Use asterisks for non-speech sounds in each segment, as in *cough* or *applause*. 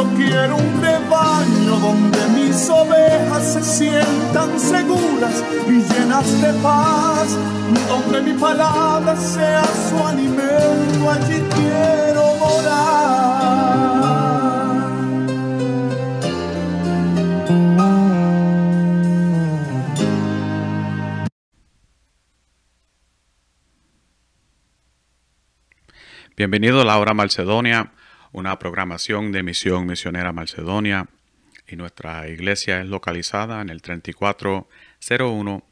Yo quiero un rebaño donde mis ovejas se sientan seguras y llenas de paz, donde mi palabra sea su alimento, allí quiero morar. Bienvenido a Macedonia, una programación de Misión Misionera Macedonia. Y nuestra iglesia es localizada en el 3401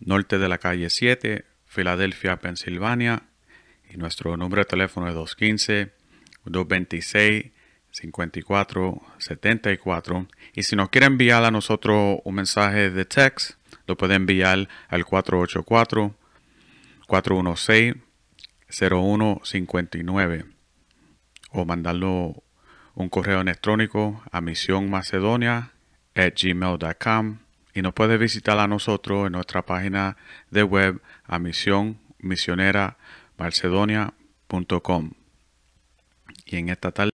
norte de la calle 7, Filadelfia, Pensilvania. Y nuestro número de teléfono es 215-226-5474. Y si nos quiere enviar a nosotros un mensaje de text, lo puede enviar al 484 416 0159 o mandarlo un correo electrónico a gmail.com y nos puede visitar a nosotros en nuestra página de web a misión y en esta tarde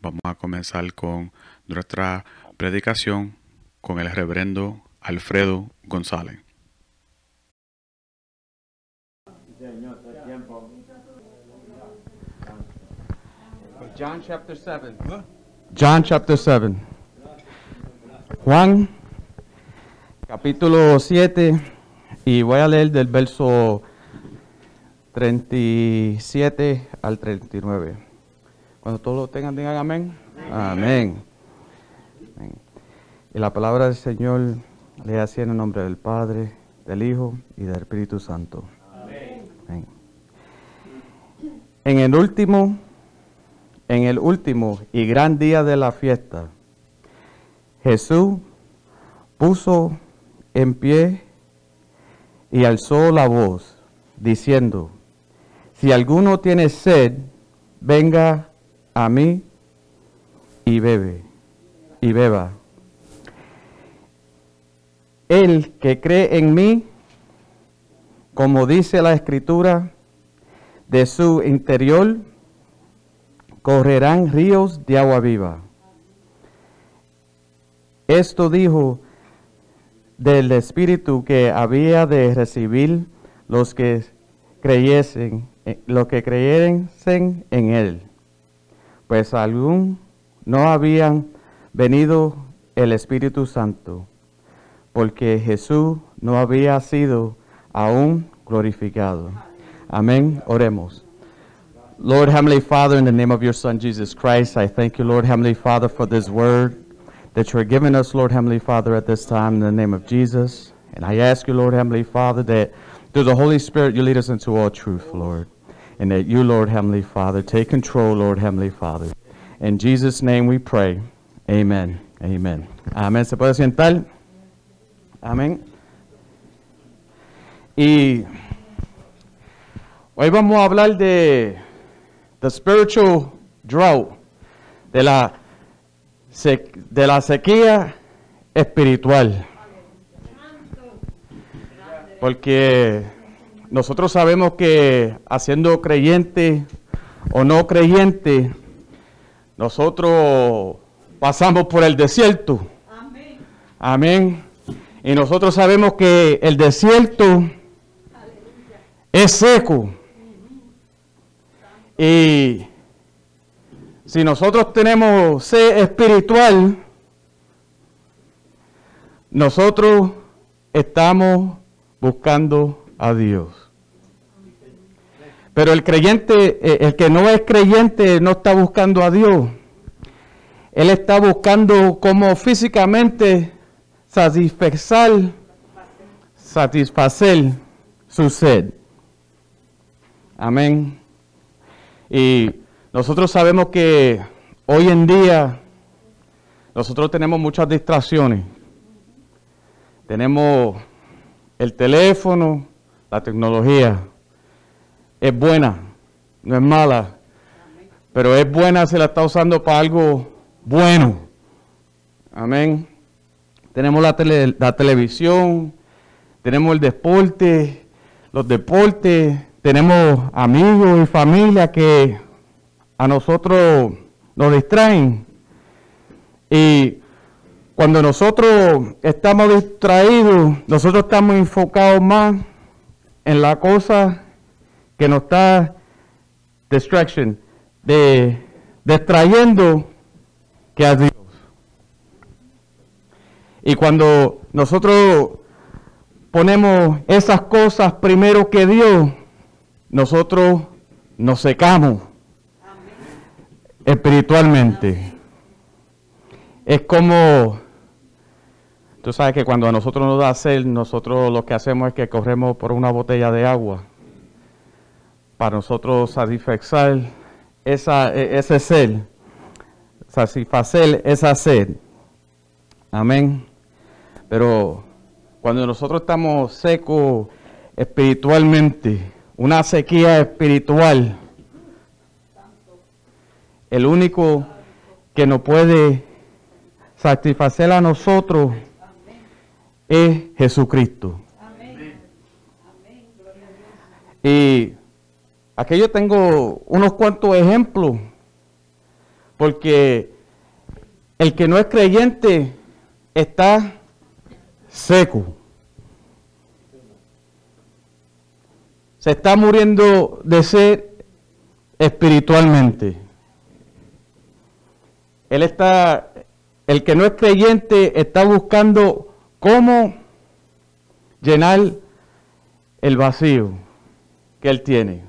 vamos a comenzar con nuestra predicación con el reverendo Alfredo González. John chapter 7. John chapter 7. Juan capítulo 7 y voy a leer del verso 37 al 39. Cuando todos lo tengan, digan amén. Amén. amén. Y la palabra del Señor le así en el nombre del Padre, del Hijo y del Espíritu Santo. Amén. amén. En el último en el último y gran día de la fiesta, Jesús puso en pie y alzó la voz, diciendo, si alguno tiene sed, venga a mí y bebe, y beba. El que cree en mí, como dice la escritura, de su interior correrán ríos de agua viva. Esto dijo del Espíritu que había de recibir los que creyesen, eh, los que creyesen en él. Pues aún no habían venido el Espíritu Santo, porque Jesús no había sido aún glorificado. Amén. Oremos. Lord Heavenly Father, in the name of your Son Jesus Christ, I thank you, Lord Heavenly Father, for this word that you're giving us, Lord Heavenly Father, at this time in the name of Jesus. And I ask you, Lord Heavenly Father, that through the Holy Spirit you lead us into all truth, Lord. And that you, Lord Heavenly Father, take control, Lord Heavenly Father. In Jesus' name we pray. Amen. Amen. Amén. ¿Se puede sentar? Amén. Y hoy vamos a hablar de the spiritual drought, de la, de la sequía espiritual. Porque nosotros sabemos que haciendo creyente o no creyente, nosotros pasamos por el desierto. Amén. Amén. Y nosotros sabemos que el desierto es seco. Y si nosotros tenemos sed espiritual, nosotros estamos buscando a Dios. Pero el creyente, eh, el que no es creyente, no está buscando a Dios. Él está buscando cómo físicamente satisfacer, satisfacer su sed. Amén. Y nosotros sabemos que hoy en día nosotros tenemos muchas distracciones. Tenemos el teléfono, la tecnología. Es buena, no es mala, pero es buena si la está usando para algo bueno. Amén. Tenemos la, la televisión, tenemos el deporte, los deportes, tenemos amigos y familia que a nosotros nos distraen. Y cuando nosotros estamos distraídos, nosotros estamos enfocados más en la cosa que nos está distraction, de distrayendo que a Dios. Y cuando nosotros ponemos esas cosas primero que Dios, nosotros nos secamos espiritualmente. Es como, tú sabes que cuando a nosotros nos da sed, nosotros lo que hacemos es que corremos por una botella de agua para nosotros satisfacer esa, e, ese sed, satisfacer esa sed. Amén. Pero cuando nosotros estamos secos espiritualmente, una sequía espiritual, el único que nos puede satisfacer a nosotros es Jesucristo. Y aquí yo tengo unos cuantos ejemplos, porque el que no es creyente está seco. Se está muriendo de sed espiritualmente. Él está, el que no es creyente está buscando cómo llenar el vacío que él tiene.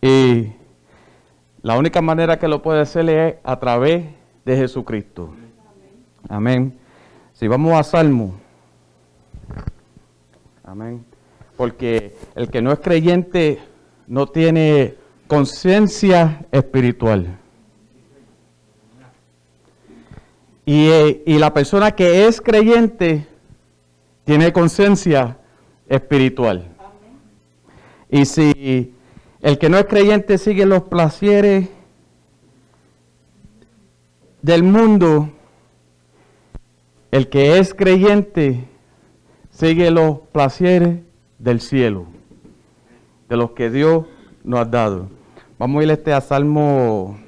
Y la única manera que lo puede hacer es a través de Jesucristo. Amén. Si vamos a Salmo. Amén. Porque el que no es creyente no tiene conciencia espiritual. Y, eh, y, la persona que es creyente tiene conciencia espiritual. Y si el que no es creyente sigue los placeres del mundo, el que es creyente sigue los placeres del cielo, de los que Dios nos ha dado. Vamos a ir este a Salmo,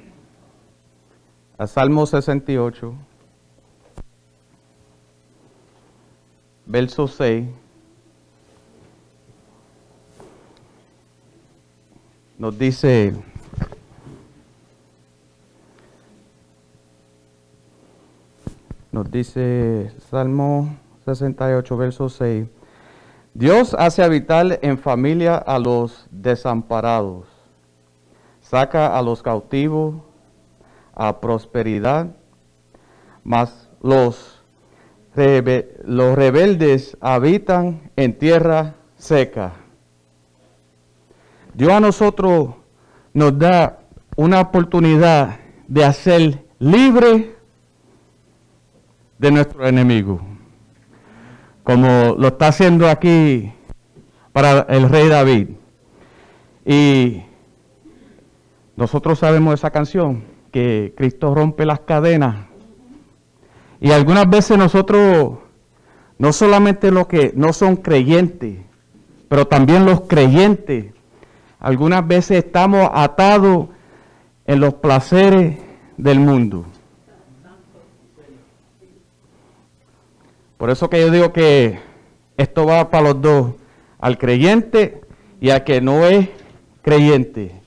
a Salmo 68, verso 6. Nos dice, Nos dice Salmo 68, verso 6. Dios hace habitar en familia a los desamparados, saca a los cautivos a prosperidad, mas los, los rebeldes habitan en tierra seca. Dios a nosotros nos da una oportunidad de hacer libre de nuestro enemigo, como lo está haciendo aquí para el rey David. Y nosotros sabemos esa canción, que Cristo rompe las cadenas. Y algunas veces nosotros, no solamente los que no son creyentes, pero también los creyentes, algunas veces estamos atados en los placeres del mundo. Por eso que yo digo que esto va para los dos, al creyente y al que no es creyente.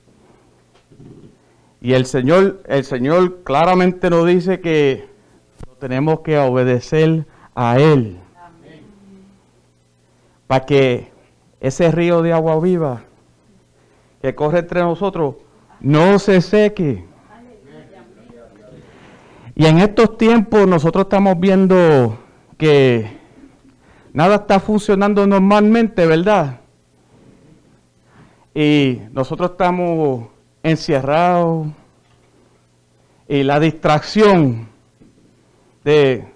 Y el Señor, el Señor claramente nos dice que tenemos que obedecer a Él. Para que ese río de agua viva que corre entre nosotros no se seque. Y en estos tiempos nosotros estamos viendo que nada está funcionando normalmente, ¿verdad? Y nosotros estamos encerrados y la distracción de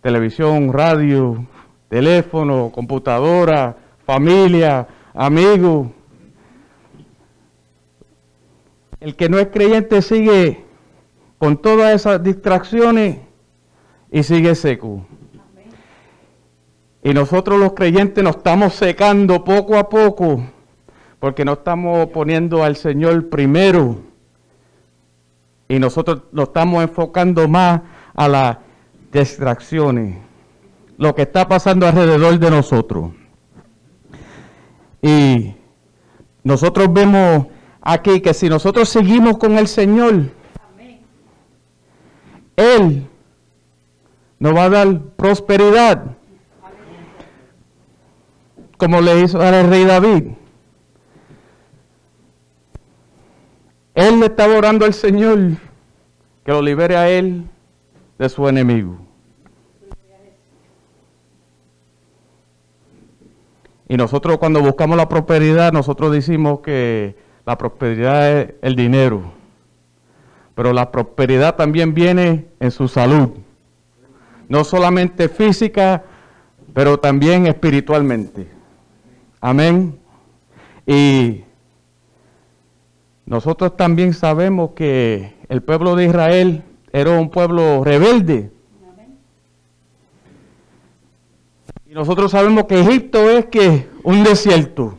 televisión, radio, teléfono, computadora, familia, amigos. El que no es creyente sigue con todas esas distracciones y sigue seco. Y nosotros los creyentes nos estamos secando poco a poco porque no estamos poniendo al Señor primero. Y nosotros nos estamos enfocando más a las distracciones, lo que está pasando alrededor de nosotros. Y nosotros vemos aquí que si nosotros seguimos con el Señor, Él nos va a dar prosperidad, como le hizo al rey David. Él le estaba orando al Señor que lo libere a él de su enemigo. Y nosotros cuando buscamos la prosperidad, nosotros decimos que la prosperidad es el dinero. Pero la prosperidad también viene en su salud. No solamente física, pero también espiritualmente. Amén. Y nosotros también sabemos que el pueblo de Israel era un pueblo rebelde. Y nosotros sabemos que Egipto es que un desierto.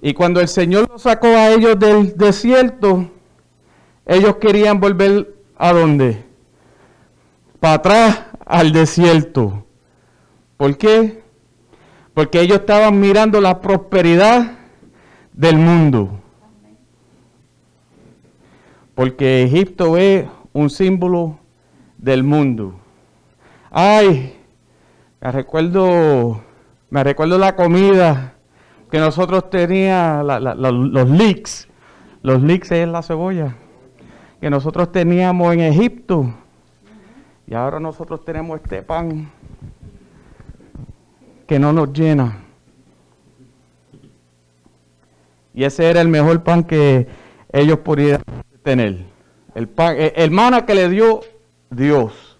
Y cuando el Señor los sacó a ellos del desierto, ellos querían volver a dónde? Para atrás al desierto. ¿Por qué? Porque ellos estaban mirando la prosperidad del mundo. Porque Egipto es un símbolo del mundo. Ay, me recuerdo, me recuerdo la comida que nosotros teníamos, los leeks. Los leeks es la cebolla. Que nosotros teníamos en Egipto. Y ahora nosotros tenemos este pan que no nos llena. Y ese era el mejor pan que ellos podían tener. El pan, el que le dio Dios.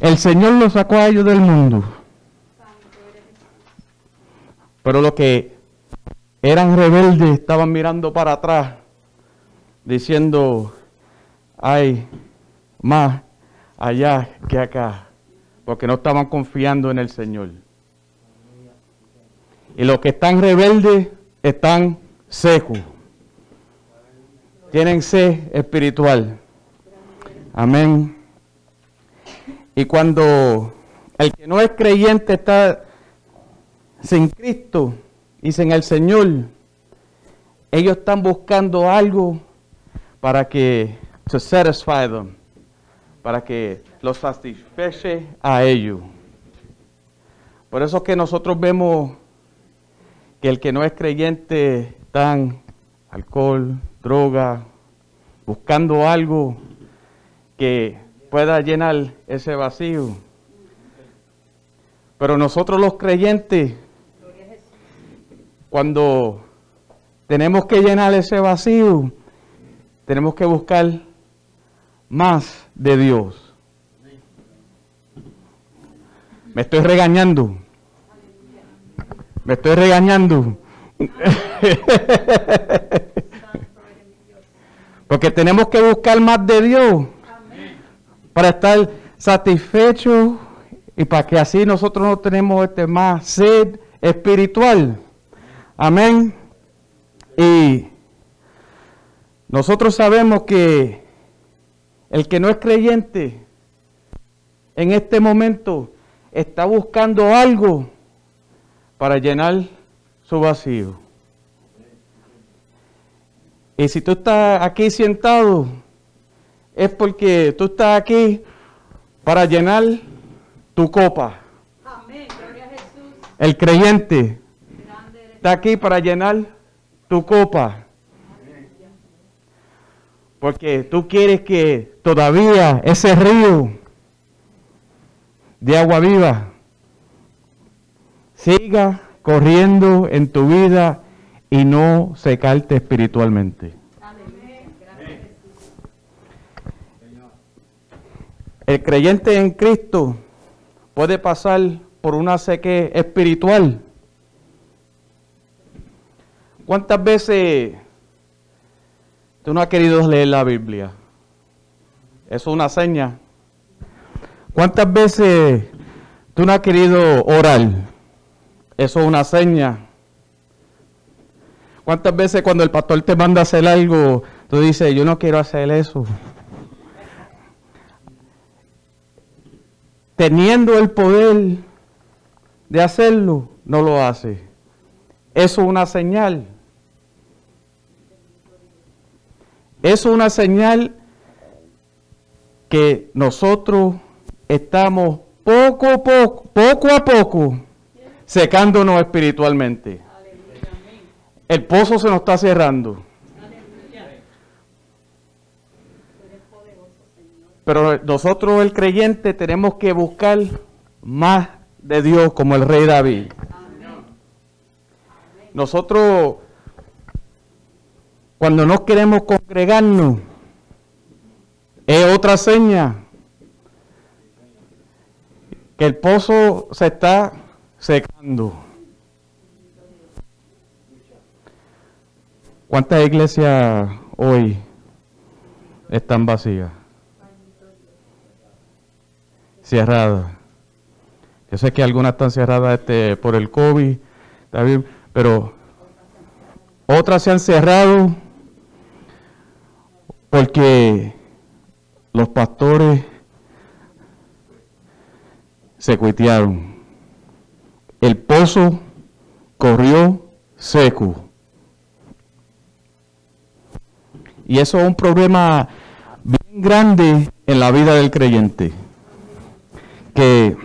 El Señor los sacó a ellos del mundo. Pero los que eran rebeldes estaban mirando para atrás, diciendo, hay más allá que acá, porque no estaban confiando en el Señor. Y los que están rebeldes están secos. Tienen sed espiritual. Amén. Y cuando el que no es creyente está sin Cristo y sin el Señor, ellos están buscando algo para que, to satisfy them, para que los satisface a ellos. Por eso es que nosotros vemos que el que no es creyente está alcohol, droga, buscando algo que pueda llenar ese vacío. Pero nosotros los creyentes, cuando tenemos que llenar ese vacío, tenemos que buscar más de Dios. Me estoy regañando. Me estoy regañando. *laughs* Porque tenemos que buscar más de Dios para estar satisfechos y para que así nosotros no tenemos este más sed espiritual. Amén. Y nosotros sabemos que el que no es creyente en este momento está buscando algo para llenar su vacío. Y si tú estás aquí sentado, es porque tú estás aquí para llenar tu copa. El creyente está aquí para llenar tu copa. Porque tú quieres que todavía ese río de agua viva siga corriendo en tu vida y no secarte espiritualmente. El creyente en Cristo puede pasar por una sequía espiritual. ¿Cuántas veces tú no has querido leer la Biblia? Eso es una seña. ¿Cuántas veces tú no has querido orar? Eso es una seña. ¿Cuántas veces cuando el pastor te manda a hacer algo, tú dices, yo no quiero hacer eso? Teniendo el poder de hacerlo, no lo hace. Eso es una señal. Es una señal que nosotros estamos poco a poco, poco a poco, secándonos espiritualmente. El pozo se nos está cerrando. Pero nosotros, el creyente, tenemos que buscar más de Dios como el rey David. Nosotros, cuando no queremos congregarnos, es otra seña que el pozo se está secando. ¿Cuántas iglesias hoy están vacías? Cerradas. Yo sé que algunas están cerradas este, por el COVID, pero otras se han cerrado porque los pastores se cuitearon. El pozo corrió seco. Y eso es un problema bien grande en la vida del creyente. Que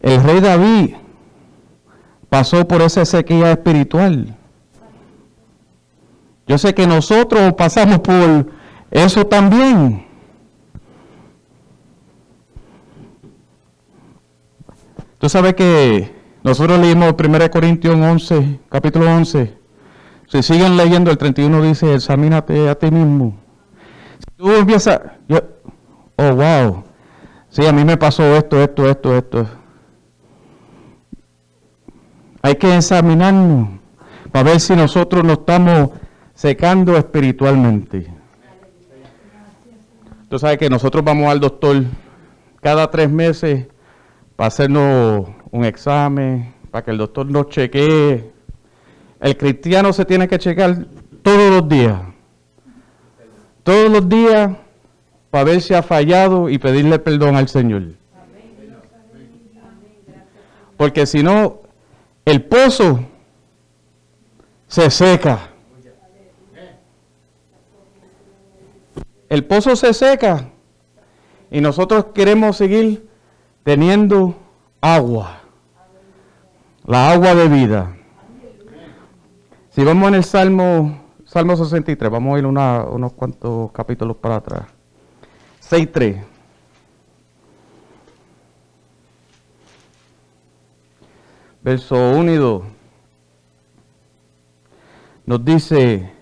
el rey David pasó por esa sequía espiritual. Yo sé que nosotros pasamos por eso también. Tú sabes que nosotros leímos 1 Corintios 11, capítulo 11. Si siguen leyendo, el 31 dice, examínate a ti mismo. Si tú empiezas, oh, wow. Sí, a mí me pasó esto, esto, esto, esto. Hay que examinarnos para ver si nosotros nos estamos secando espiritualmente. Tú sabes que nosotros vamos al doctor cada tres meses para hacernos un examen, para que el doctor nos chequee. El cristiano se tiene que checar todos los días. Todos los días para ver si ha fallado y pedirle perdón al Señor. Porque si no, el pozo se seca. El pozo se seca y nosotros queremos seguir teniendo agua, la agua de vida. Si vamos en el Salmo, Salmo 63, vamos a ir unos cuantos capítulos para atrás. 6.3. Verso 1 y 2. Nos dice,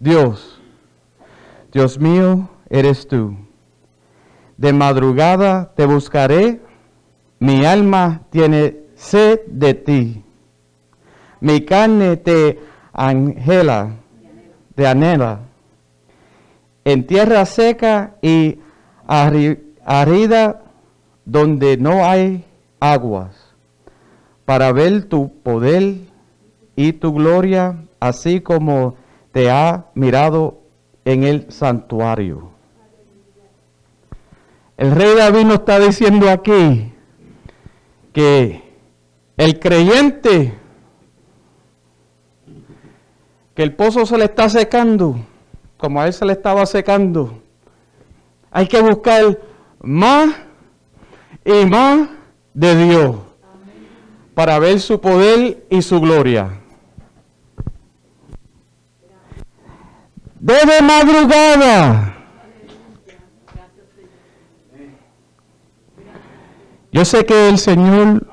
Dios, Dios mío, eres tú de madrugada te buscaré, mi alma tiene sed de ti. Mi carne te angela, te anhela. En tierra seca y arida donde no hay aguas, para ver tu poder y tu gloria, así como te ha mirado en el santuario. El rey David nos está diciendo aquí que el creyente, que el pozo se le está secando, como a él se le estaba secando, hay que buscar más y más de Dios. para ver su poder y su gloria. Desde madrugada. Yo sé que el Señor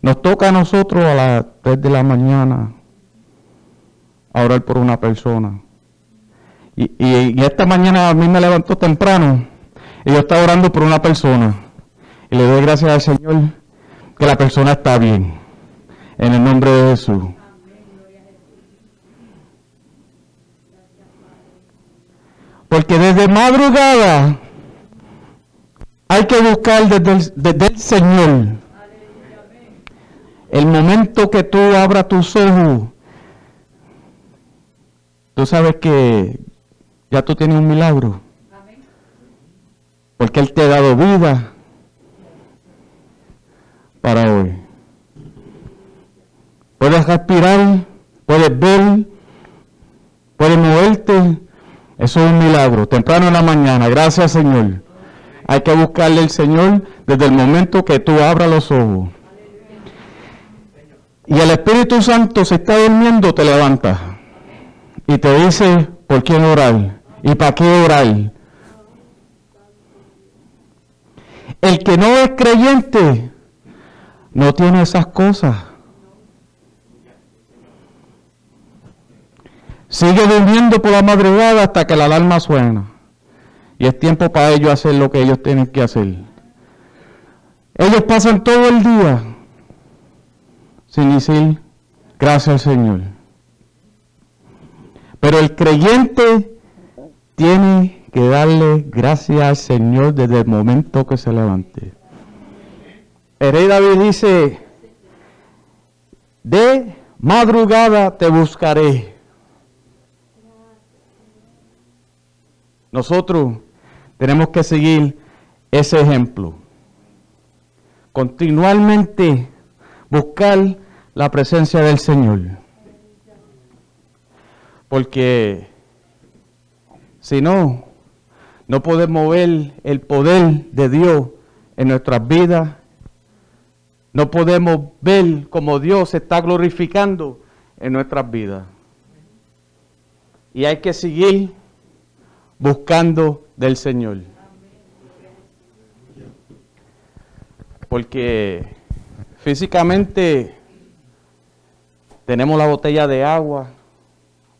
nos toca a nosotros a las 3 de la mañana orar por una persona. Y, y, esta mañana a mí me levantó temprano y yo estaba orando por una persona. Y le doy gracias al Señor que la persona está bien. En el nombre de Jesús. Porque desde madrugada hay que buscar desde el Señor el momento que tú abras tus ojos Tú sabes que ya tú tienes un milagro. Porque Él te ha dado vida para hoy. Puedes respirar, puedes ver, puedes moverte. Eso es un milagro. Temprano en la mañana. Gracias Señor. Hay que buscarle al Señor desde el momento que tú abras los ojos. Y el Espíritu Santo se está durmiendo, te levantas y te dice por quién orar y para qué orar. El que no es creyente no tiene esas cosas. Sigue durmiendo por la madrugada hasta que la alarma suena. Y es tiempo para ellos hacer lo que ellos tienen que hacer. Ellos pasan todo el día sin decir gracias al Señor. Pero el creyente tiene que darle gracias al Señor desde el momento que se levante. El David dice, de madrugada te buscaré. Nosotros tenemos que seguir ese ejemplo. Continuamente buscar la presencia del Señor. Porque si no, no podemos ver el poder de Dios en nuestras vidas. No podemos ver cómo Dios se está glorificando en nuestras vidas. Y hay que seguir buscando del Señor. Porque físicamente tenemos la botella de agua,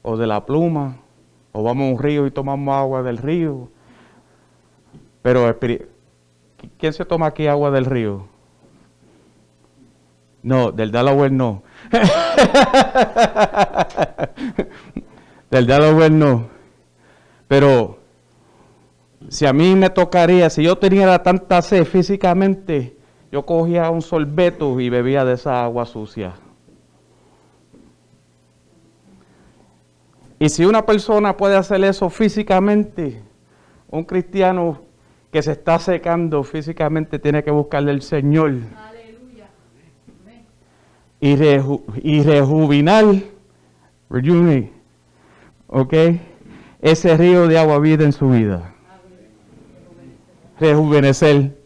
o de la pluma, o vamos a un río y tomamos agua del río. Pero, ¿quién se toma aquí agua del río? No, del Delaware no. *laughs* del Delaware no. Pero, si a mí me tocaría, si yo tenía tanta sed físicamente, yo cogía un sorbeto y bebía de esa agua sucia. Y si una persona puede hacer eso físicamente, un cristiano que se está secando físicamente tiene que buscarle al Señor. Aleluya. Y, reju y ¿ok? Ese río de agua vida en su vida. Rejuvenecer.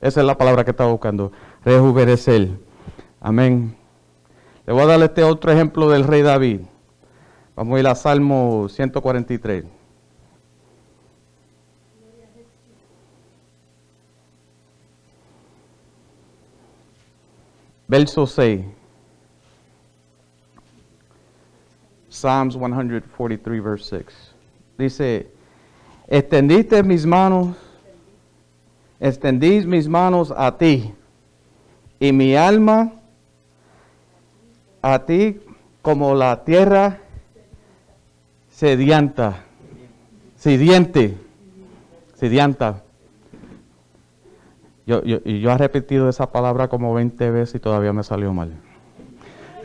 Esa es la palabra que estaba buscando. Rejuvenecer. Amén. Le voy a dar este otro ejemplo del rey David. Vamos a ir a Salmo 143. Verso 6. Psalms 143, verse 6. Dice, extendiste mis manos, extendís mis manos a ti, y mi alma a ti como la tierra sedianta, sediente, sedianta. Yo, yo, yo he repetido esa palabra como 20 veces y todavía me salió mal. *laughs*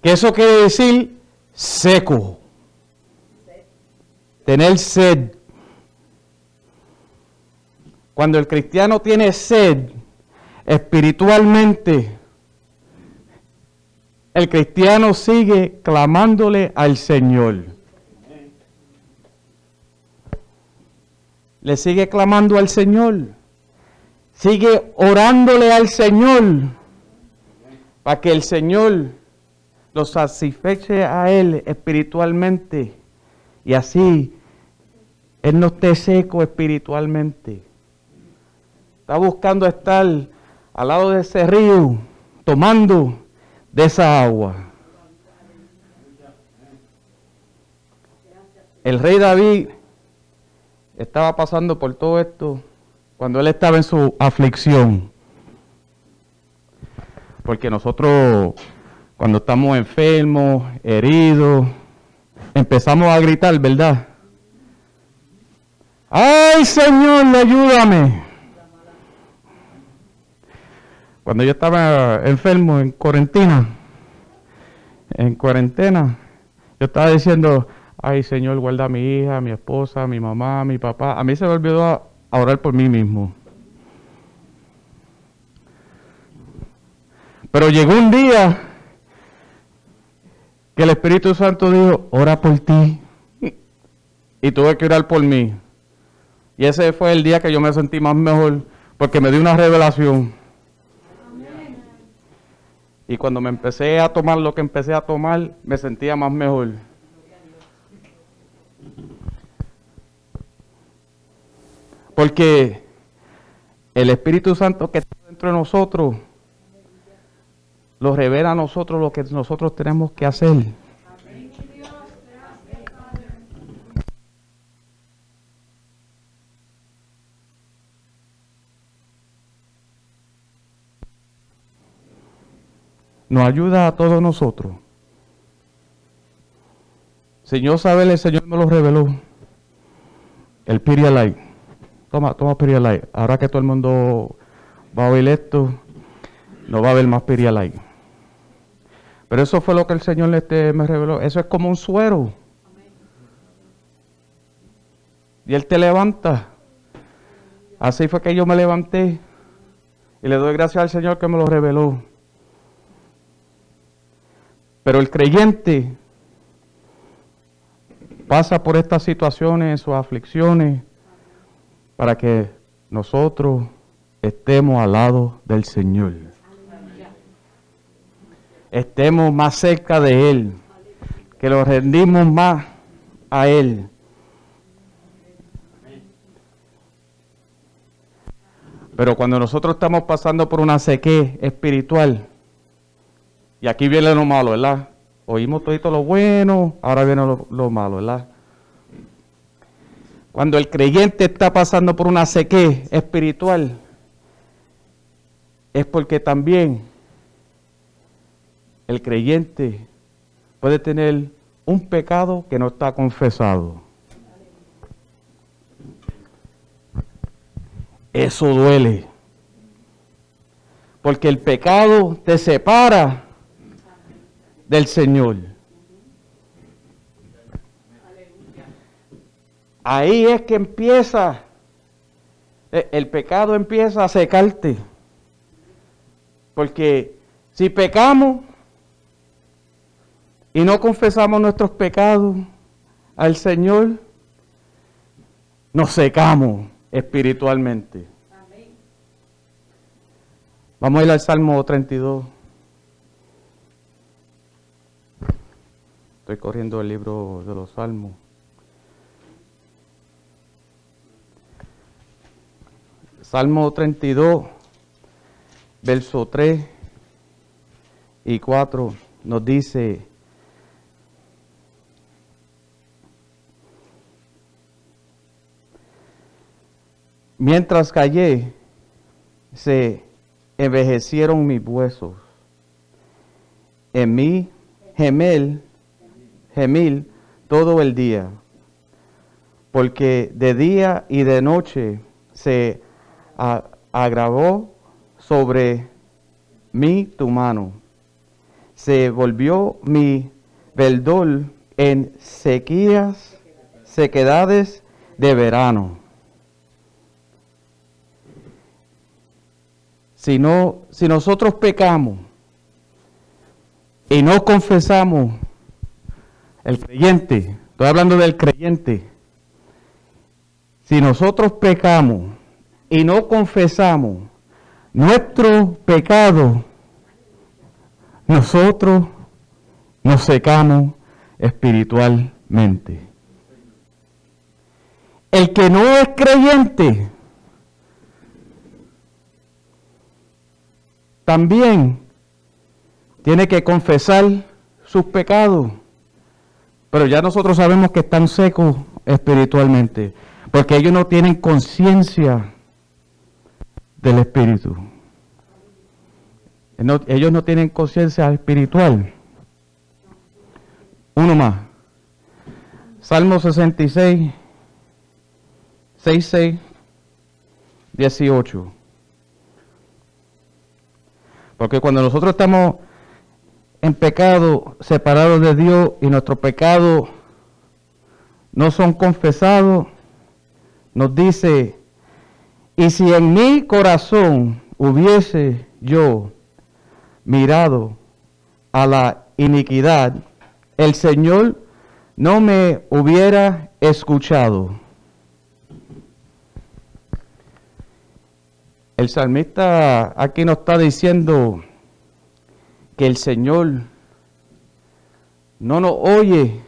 que eso quiere decir seco. Tener sed. Cuando el cristiano tiene sed espiritualmente, el cristiano sigue clamándole al Señor. Le sigue clamando al Señor. Sigue orándole al Señor para que el Señor lo satisfeche a Él espiritualmente y así Él no esté seco espiritualmente. Está buscando estar al lado de ese río, tomando de esa agua. El rey David estaba pasando por todo esto cuando él estaba en su aflicción. Porque nosotros, cuando estamos enfermos, heridos, empezamos a gritar, ¿verdad? ¡Ay, Señor, ayúdame! Cuando yo estaba enfermo en cuarentena, en cuarentena, yo estaba diciendo, ay Señor, guarda a mi hija, a mi esposa, a mi mamá, a mi papá. A mí se me olvidó a, orar por mí mismo. Pero llegó un día que el Espíritu Santo dijo, ora por ti. Y tuve que orar por mí. Y ese fue el día que yo me sentí más mejor, porque me dio una revelación. Y cuando me empecé a tomar lo que empecé a tomar, me sentía más mejor. Porque el Espíritu Santo que está dentro de nosotros lo revela a nosotros lo que nosotros tenemos que hacer. Nos ayuda a todos nosotros. Señor sabe, el Señor me lo reveló. El Pirialite. Toma, toma Pirialite. Ahora que todo el mundo va a oír esto, no va a haber más Pirialite. Pero eso fue lo que el Señor este me reveló. Eso es como un suero. Y Él te levanta. Así fue que yo me levanté. Y le doy gracias al Señor que me lo reveló. Pero el creyente pasa por estas situaciones, sus aflicciones, para que nosotros estemos al lado del Señor. Estemos más cerca de Él, que lo rendimos más a Él. Pero cuando nosotros estamos pasando por una sequía espiritual, y aquí viene lo malo, ¿verdad? Oímos todo lo bueno, ahora viene lo, lo malo, ¿verdad? Cuando el creyente está pasando por una sequía espiritual, es porque también el creyente puede tener un pecado que no está confesado. Eso duele. Porque el pecado te separa del Señor. Ahí es que empieza, eh, el pecado empieza a secarte. Porque si pecamos y no confesamos nuestros pecados al Señor, nos secamos espiritualmente. Vamos a ir al Salmo 32. Estoy corriendo el libro de los Salmos. Salmo 32, verso 3 y 4 nos dice, mientras callé, se envejecieron mis huesos. En mí gemel, gemil todo el día, porque de día y de noche se agravó sobre mí tu mano. Se volvió mi verdor en sequías, sequedades de verano. Si, no, si nosotros pecamos y no confesamos, el creyente, estoy hablando del creyente, si nosotros pecamos y no confesamos nuestro pecado, nosotros nos secamos espiritualmente. El que no es creyente también tiene que confesar sus pecados. Pero ya nosotros sabemos que están secos espiritualmente, porque ellos no tienen conciencia del espíritu. ellos no tienen conciencia espiritual. Uno más. Salmo 66, 6, 6, 18. Porque cuando nosotros estamos en pecado, separados de Dios y nuestros pecados no son confesados, nos dice, y si en mi corazón hubiese yo mirado a la iniquidad, el Señor no me hubiera escuchado. El salmista aquí nos está diciendo que el Señor no nos oye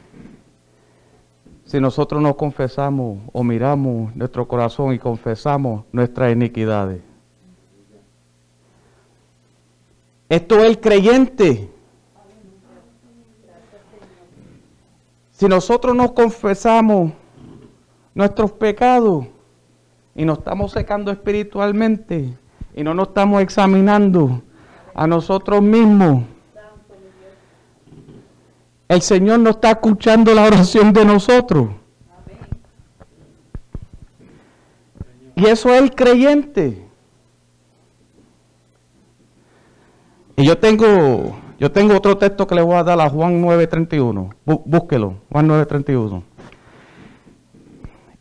si nosotros nos confesamos o miramos nuestro corazón y confesamos nuestras iniquidades. Esto es el creyente. Si nosotros nos confesamos nuestros pecados y nos estamos secando espiritualmente y no nos estamos examinando a nosotros mismos, el Señor no está escuchando la oración de nosotros. Y eso es el creyente. Y yo tengo, yo tengo otro texto que le voy a dar a Juan 9:31. Búsquelo, Juan 9:31.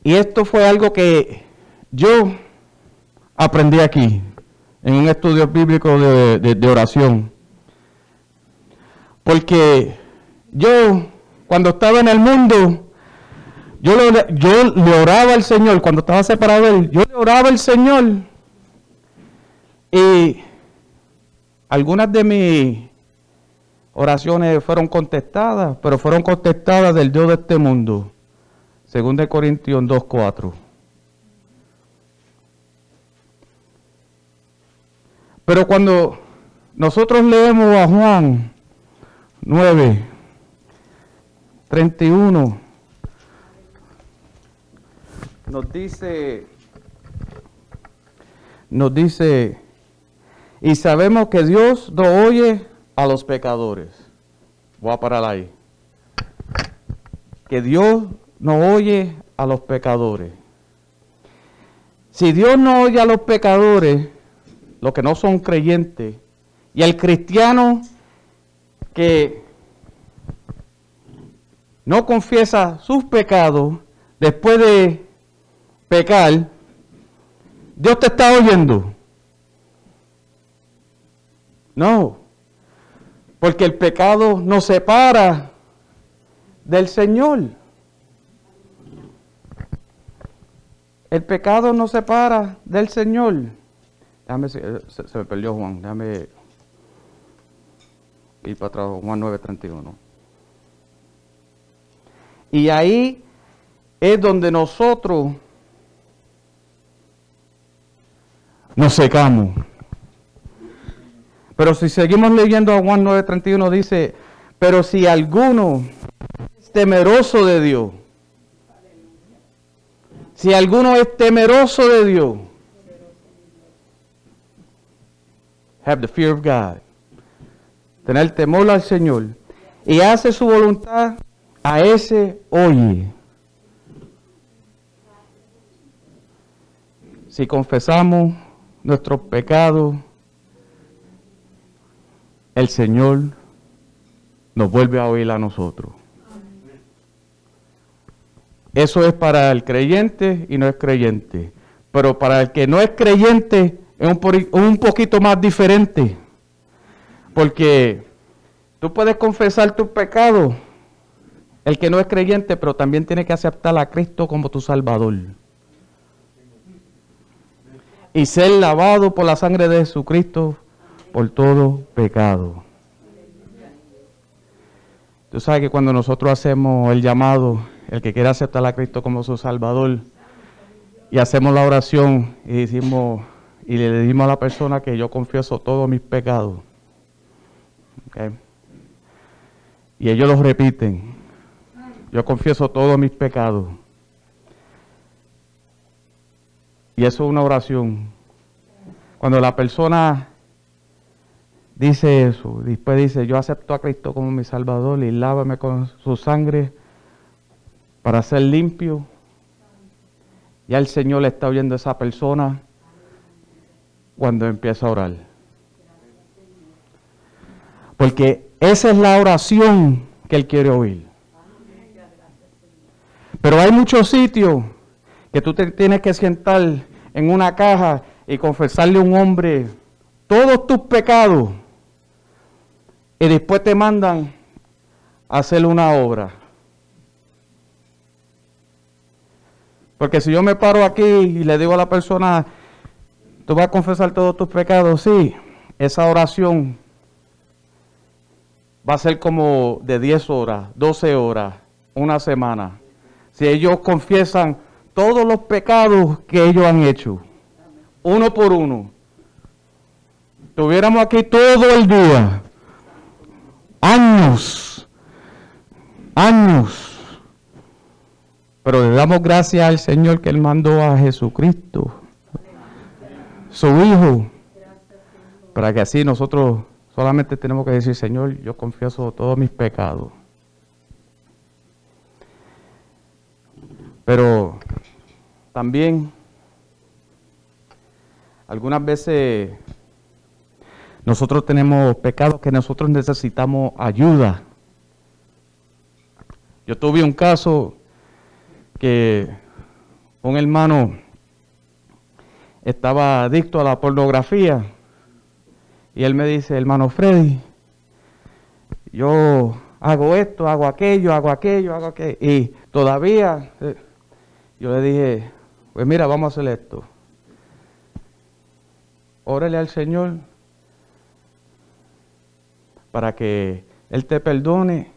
Y esto fue algo que yo aprendí aquí, en un estudio bíblico de, oración. Porque yo, cuando estaba en el mundo, yo le, yo le oraba al Señor, cuando estaba separado de Él, yo le oraba al Señor. Y algunas de mis oraciones fueron contestadas, pero fueron contestadas del Dios de este mundo. Según de Corintios 2.4. Pero cuando nosotros leemos a Juan 9, 31 nos dice, nos dice, y sabemos que Dios no oye a los pecadores. Voy a parar ahí. Que Dios no oye a los pecadores. Si Dios no oye a los pecadores, los que no son creyentes, y el cristiano que no confiesa sus pecados después de pecar, Dios te está oyendo. No, porque el pecado nos separa del Señor. El pecado nos separa del Señor. Déjame, se, se me perdió Juan, déjame ir para atrás, Juan 9:31. Y ahí es donde nosotros nos secamos. Pero si seguimos leyendo a Juan 9:31 dice, pero si alguno es temeroso de Dios, si alguno es temeroso de Dios, have the fear of God, tener temor al Señor y hace su voluntad, a ese oye. Si confesamos nuestros pecados, el Señor nos vuelve a oír a nosotros. Eso es para el creyente y no es creyente. Pero para el que no es creyente es un, un poquito más diferente. Porque tú puedes confesar tus pecados el que no es creyente, pero también tiene que aceptar a Cristo como tu Salvador. y ser lavado por la sangre de Jesucristo por todo pecado. Tú sabes que cuando nosotros hacemos el llamado, el que quiera aceptar a Cristo como su Salvador, y hacemos la oración y decimos y le decimos a la persona que yo confieso todos mis pecados. Y ellos los repiten. Yo confieso todos mis pecados. Y eso es una oración. Cuando la persona dice eso, después dice, yo acepto a Cristo como mi Salvador y lávame con su sangre para ser limpio. Ya el Señor le está oyendo a esa persona cuando empieza a orar. Porque esa es la oración que Él quiere oír. Pero hay muchos sitios que tú te tienes que sentar en una caja y confesarle a un hombre todos tus pecados y después te mandan a hacer una obra. Porque si yo me paro aquí y le digo a la persona, tú vas a confesar todos tus pecados, sí, esa oración va a ser como de 10 horas, 12 horas, una semana. Si ellos confiesan todos los pecados que ellos han hecho, uno por uno, tuviéramos aquí todo el día, años, años. Pero le damos gracias al Señor que Él mandó a Jesucristo, su Hijo, para que así nosotros solamente tenemos que decir, Señor, yo confieso todos mis pecados. Pero también algunas veces nosotros tenemos pecados que nosotros necesitamos ayuda. Yo tuve un caso que un hermano estaba adicto a la pornografía y él me dice, hermano Freddy, yo hago esto, hago aquello, hago aquello, hago aquello. Y todavía eh, yo le dije, pues mira, vamos a hacer esto. Órale al Señor para que Él te perdone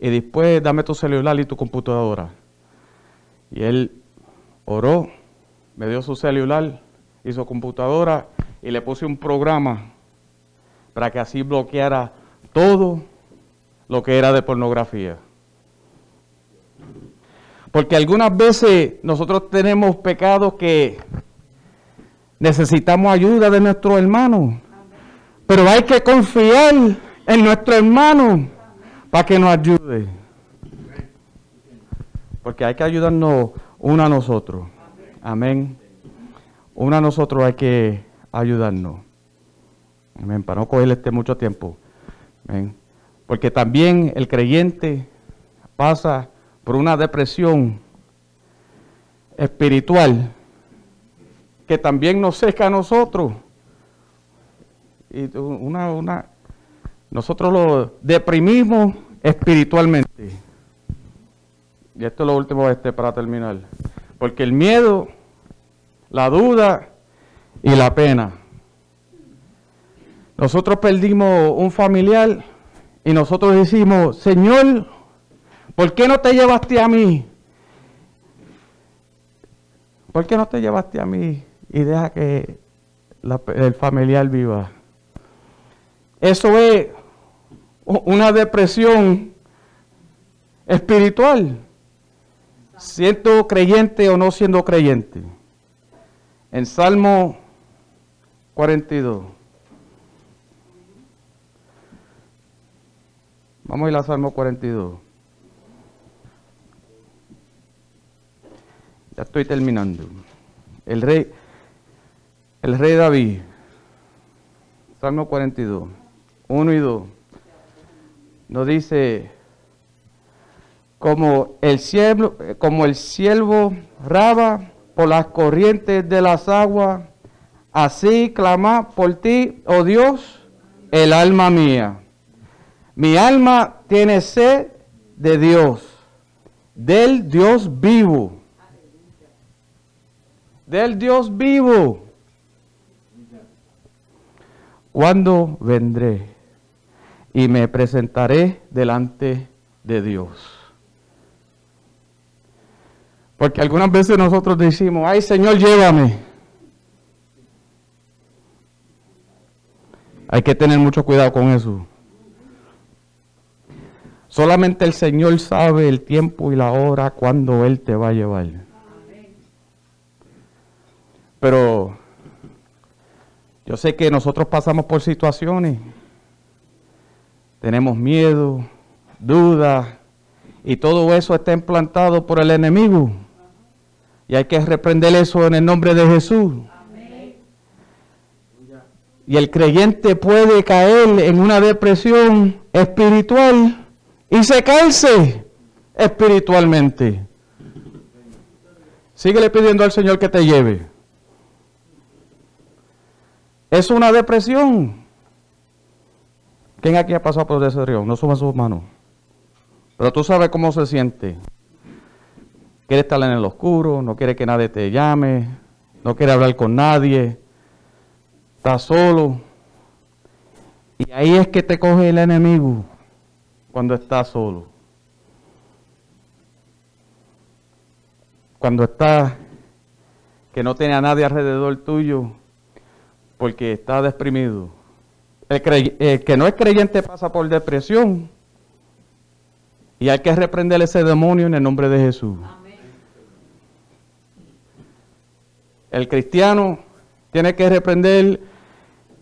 y después dame tu celular y tu computadora. Y él oró, me dio su celular y su computadora y le puse un programa para que así bloqueara todo lo que era de pornografía. Porque algunas veces nosotros tenemos pecados que necesitamos ayuda de nuestro hermano. Pero hay que confiar en nuestro hermano para que nos ayude. Porque hay que ayudarnos uno a nosotros. Amén. Uno a nosotros hay que ayudarnos. Amén. Para no cogerle este mucho tiempo. Amén. Porque también el creyente pasa por una depresión espiritual que también nos seca a nosotros. Y una, una, nosotros lo deprimimos espiritualmente. Y esto es lo último este para terminar. Porque el miedo, la duda y la pena. Nosotros perdimos un familiar y nosotros decimos, Señor, ¿por qué no te llevaste a mí? ¿Por qué no te llevaste a mí y deja que el familiar viva? Eso es una depresión espiritual, siendo creyente o no siendo creyente. En Salmo 42. Vamos a ir a Salmo 42. Ya estoy terminando. El rey, el rey David, Salmo 42, 1 y 2, nos dice, como el cielo, como el siervo raba por las corrientes de las aguas, así clama por ti, oh Dios, el alma mía. Mi alma tiene sed de Dios, del Dios vivo. Del Dios vivo. cuando vendré y me presentaré delante de Dios. Porque algunas veces nosotros decimos, ay Señor, llévame. Hay que tener mucho cuidado con eso. Solamente el Señor sabe el tiempo y la hora cuando Él te va a llevar. Pero yo sé que nosotros pasamos por situaciones, tenemos miedo, dudas, y todo eso está implantado por el enemigo. Y hay que reprender eso en el nombre de Jesús. Y el creyente puede caer en una depresión espiritual y secarse espiritualmente. Síguele pidiendo al Señor que te lleve. Es una depresión. ¿Quién aquí ha pasado por ese río? No suba sus manos. Pero tú sabes cómo se siente. Quiere estar en el oscuro, no quiere que nadie te llame, no quiere hablar con nadie, está solo. Y ahí es que te coge el enemigo cuando estás solo. Cuando estás que no tiene a nadie alrededor tuyo porque está deprimido. El, que no es creyente pasa por depresión y hay que reprender ese demonio en el nombre de Jesús. El cristiano tiene que reprender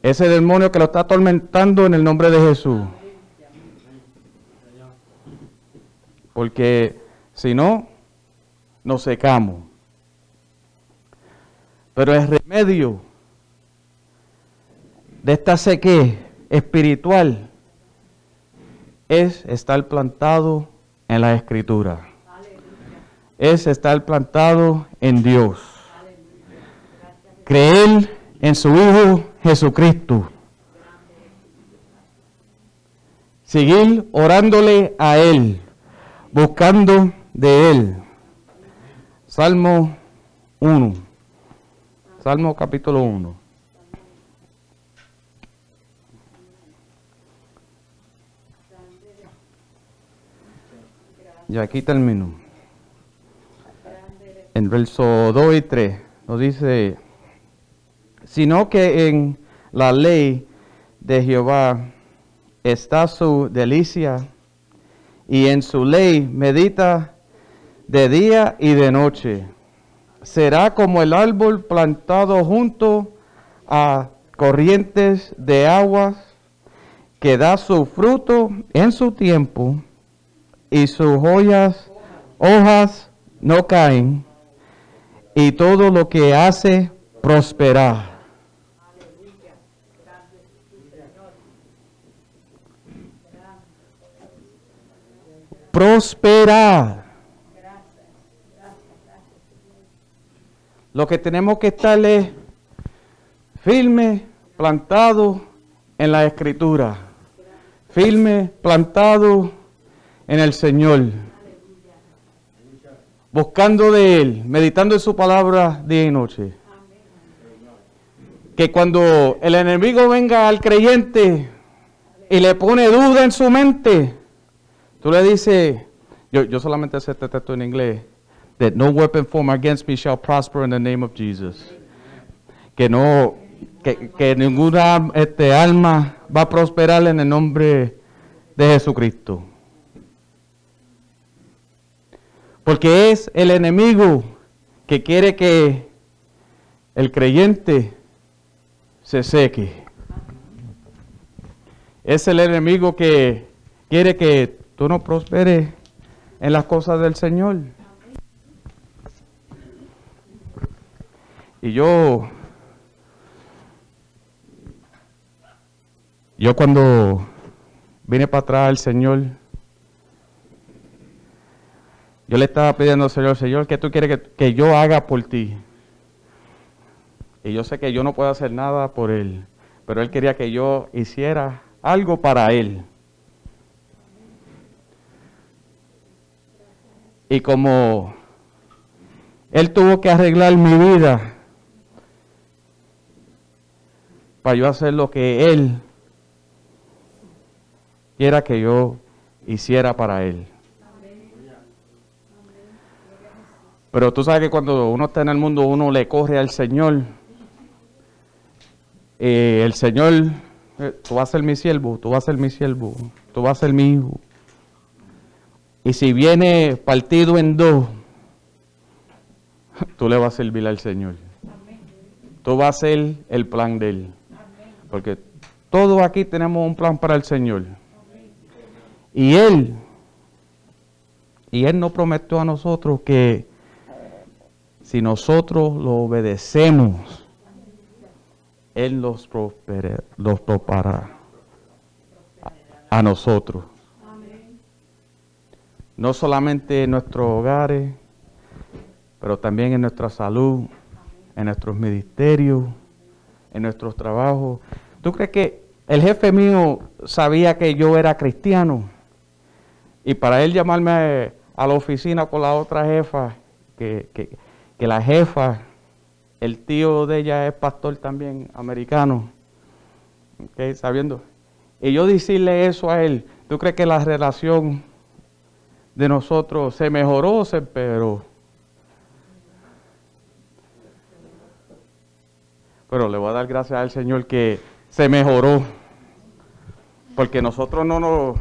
ese demonio que lo está atormentando en el nombre de Jesús. Porque si no, nos secamos. Pero el remedio de esta sequía espiritual es estar plantado en la escritura. Es estar plantado en Dios. Creer en su Hijo Jesucristo. Seguir orándole a Él, buscando de Él. Salmo 1. Salmo capítulo 1. Y aquí termino. En verso 2 y 3 nos dice, sino que en la ley de Jehová está su delicia y en su ley medita de día y de noche. Será como el árbol plantado junto a corrientes de aguas que da su fruto en su tiempo y sus joyas, hojas no caen, y todo lo que hace prosperar. Prosperar. Lo que tenemos que estar es firme, plantado en la escritura. Firme, plantado en el Señor, buscando de Él, meditando en su palabra día y noche. Que cuando el enemigo venga al creyente y le pone duda en su mente, tú le dices, yo, solamente sé este texto en inglés, that no weapon formed against me shall prosper in the name of Jesus. Que no, que, que ninguna este, alma va a prosperar en el nombre de Jesucristo. Porque es el enemigo que quiere que el creyente se seque. Es el enemigo que quiere que tú no prosperes en las cosas del Señor. Y yo, yo cuando vine para atrás al Señor, yo le estaba pidiendo al Señor, Señor, ¿qué tú quieres que, yo haga por ti? Y yo sé que yo no puedo hacer nada por Él, pero Él quería que yo hiciera algo para Él. Y como Él tuvo que arreglar mi vida, para yo hacer lo que Él quiera que yo hiciera para Él. Pero tú sabes que cuando uno está en el mundo, uno le corre al Señor. Eh, el Señor, eh, tú vas a ser mi siervo, tú vas a ser mi siervo, tú vas a ser mi hijo. Y si viene partido en dos, tú le vas a servir al Señor. Tú vas a ser el plan de Él. Porque todos aquí tenemos un plan para el Señor. Y Él, y Él nos prometió a nosotros que si nosotros lo obedecemos, Él los, prospera, los propará a, a nosotros. No solamente en nuestros hogares, pero también en nuestra salud, en nuestros ministerios, en nuestros trabajos. ¿Tú crees que el jefe mío sabía que yo era cristiano? Y para él llamarme a la oficina con la otra jefa, que, que, que la jefa, el tío de ella es pastor también americano, sabiendo. Y yo decirle eso a él, ¿tú crees que la relación de nosotros se mejoró se empeoró? Pero le voy a dar gracias al Señor que se mejoró. Porque nosotros no nos...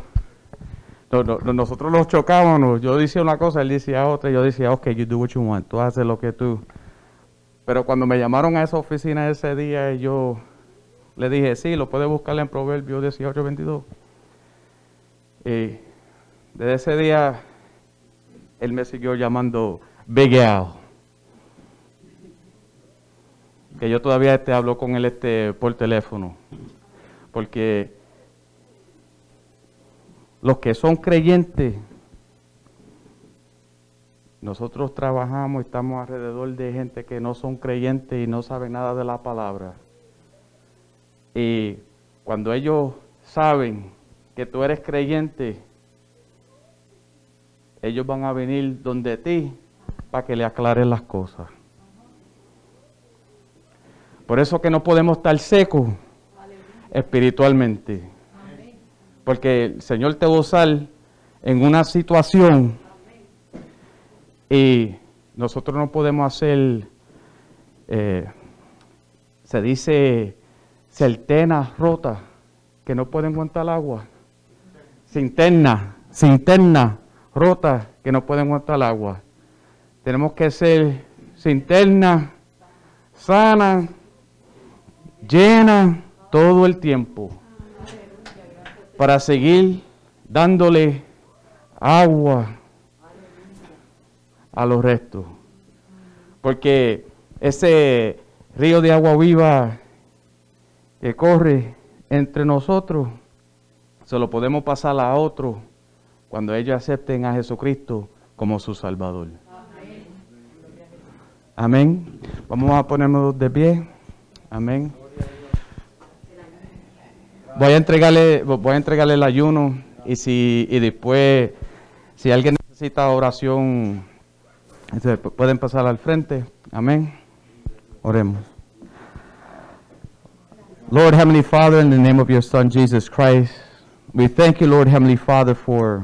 No, no, nosotros nos chocábamos. Yo decía una cosa, él decía otra. Yo decía, ok, you do what you want. Tú haces lo que tú... Pero cuando me llamaron a esa oficina ese día, yo le dije, sí, lo puede buscar en Proverbios 18, 22. Y desde ese día, él me siguió llamando Big que yo todavía este, hablo con él este, por teléfono, porque los que son creyentes, nosotros trabajamos estamos alrededor de gente que no son creyentes y no saben nada de la palabra. Y cuando ellos saben que tú eres creyente, ellos van a venir donde ti para que le aclaren las cosas. Por eso que no podemos estar secos espiritualmente. Porque el Señor te va a usar en una situación y nosotros no podemos hacer, eh, se dice, certenas rotas que no pueden aguantar agua. Cinterna, cinterna rota que no pueden aguantar agua. Tenemos que ser cinterna sana llena todo el tiempo para seguir dándole agua a los restos. Porque ese río de agua viva que corre entre nosotros, se lo podemos pasar a otro cuando ellos acepten a Jesucristo como su Salvador. Amén. Vamos a ponernos de pie. Amén. Voy a entregarle, voy a entregarle el ayuno y si y después si alguien necesita oración pueden pasar al frente. Amén. Oremos. Lord Heavenly Father, in the name of your Son Jesus Christ, we thank you, Lord Heavenly Father, for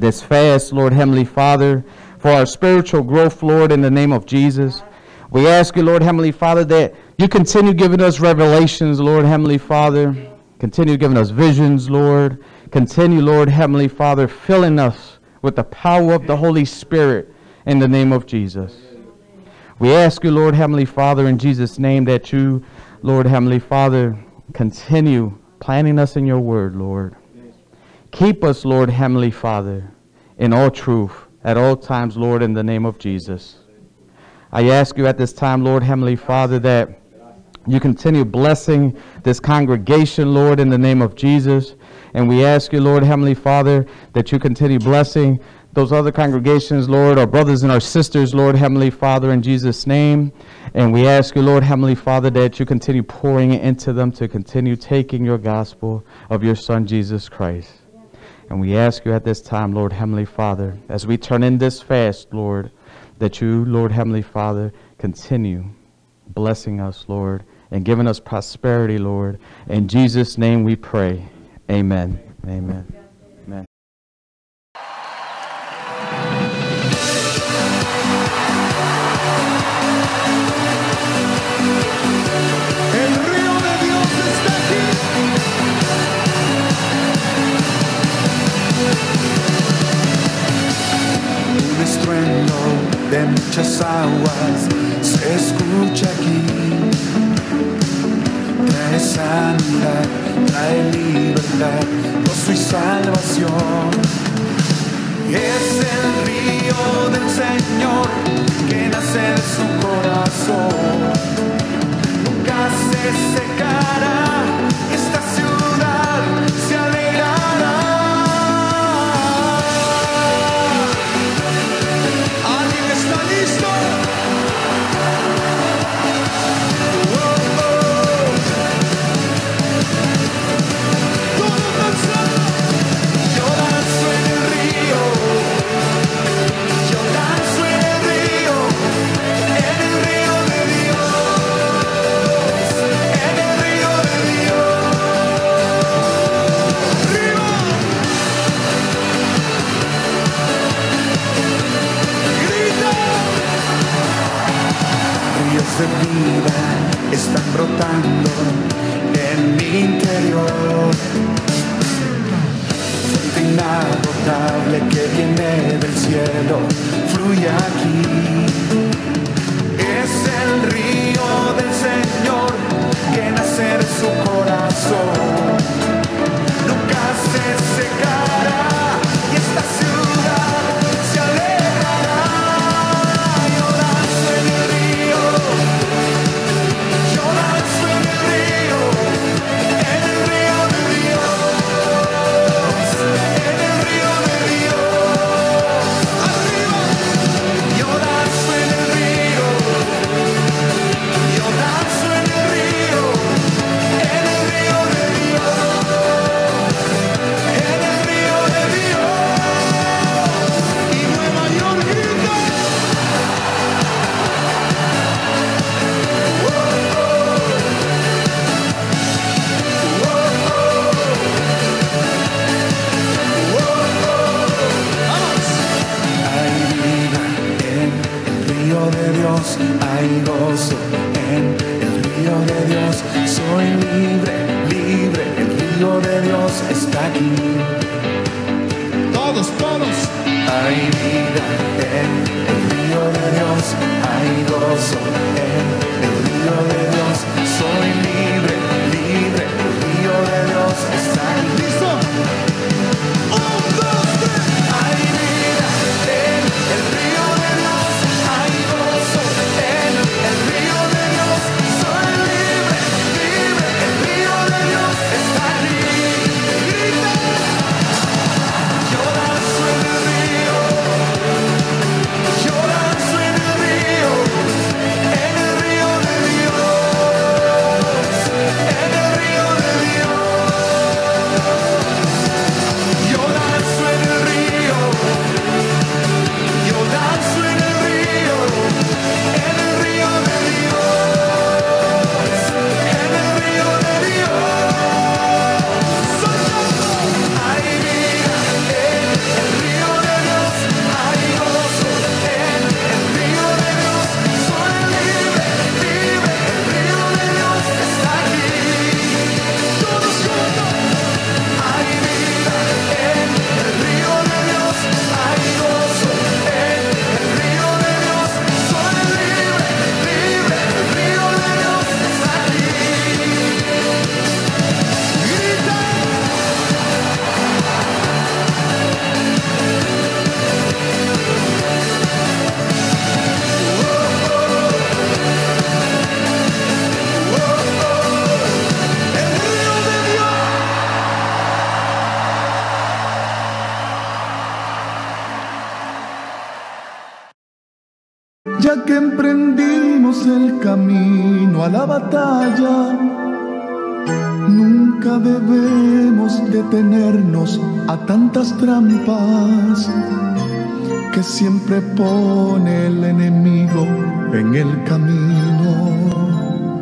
this fast, Lord Heavenly Father, for our spiritual growth, Lord, in the name of Jesus. We ask you, Lord Heavenly Father, that you continue giving us revelations, Lord Heavenly Father. Continue giving us visions, Lord. Continue, Lord Heavenly Father, filling us with the power of the Holy Spirit in the name of Jesus. We ask you, Lord Heavenly Father, in Jesus' name, that you, Lord Heavenly Father, continue planting us in your word, Lord. Keep us, Lord Heavenly Father, in all truth at all times, Lord, in the name of Jesus. I ask you at this time, Lord Heavenly Father, that you continue blessing this congregation, Lord, in the name of Jesus. And we ask you, Lord, Heavenly Father, that you continue blessing those other congregations, Lord, our brothers and our sisters, Lord, Heavenly Father, in Jesus' name. And we ask you, Lord, Heavenly Father, that you continue pouring into them to continue taking your gospel of your Son, Jesus Christ. And we ask you at this time, Lord Heavenly Father, as we turn in this fast, Lord, that you, Lord Heavenly Father, continue blessing us, Lord, and giving us prosperity, Lord. In Jesus' name we pray. Amen. Amen. muchas aguas se escucha aquí. Trae sanidad, trae libertad, gozo y salvación. Es el río del Señor que nace de su corazón. Nunca se secará, esta ciudad se alegrará. de vida están brotando en mi interior. Fuente inagotable que viene del cielo, fluye aquí. Es el río del Señor que nace en su corazón. siempre pone el enemigo en el camino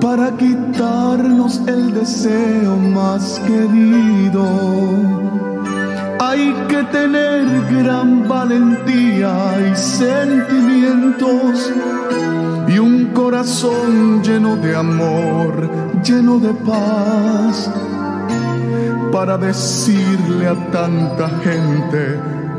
para quitarnos el deseo más querido. Hay que tener gran valentía y sentimientos y un corazón lleno de amor, lleno de paz, para decirle a tanta gente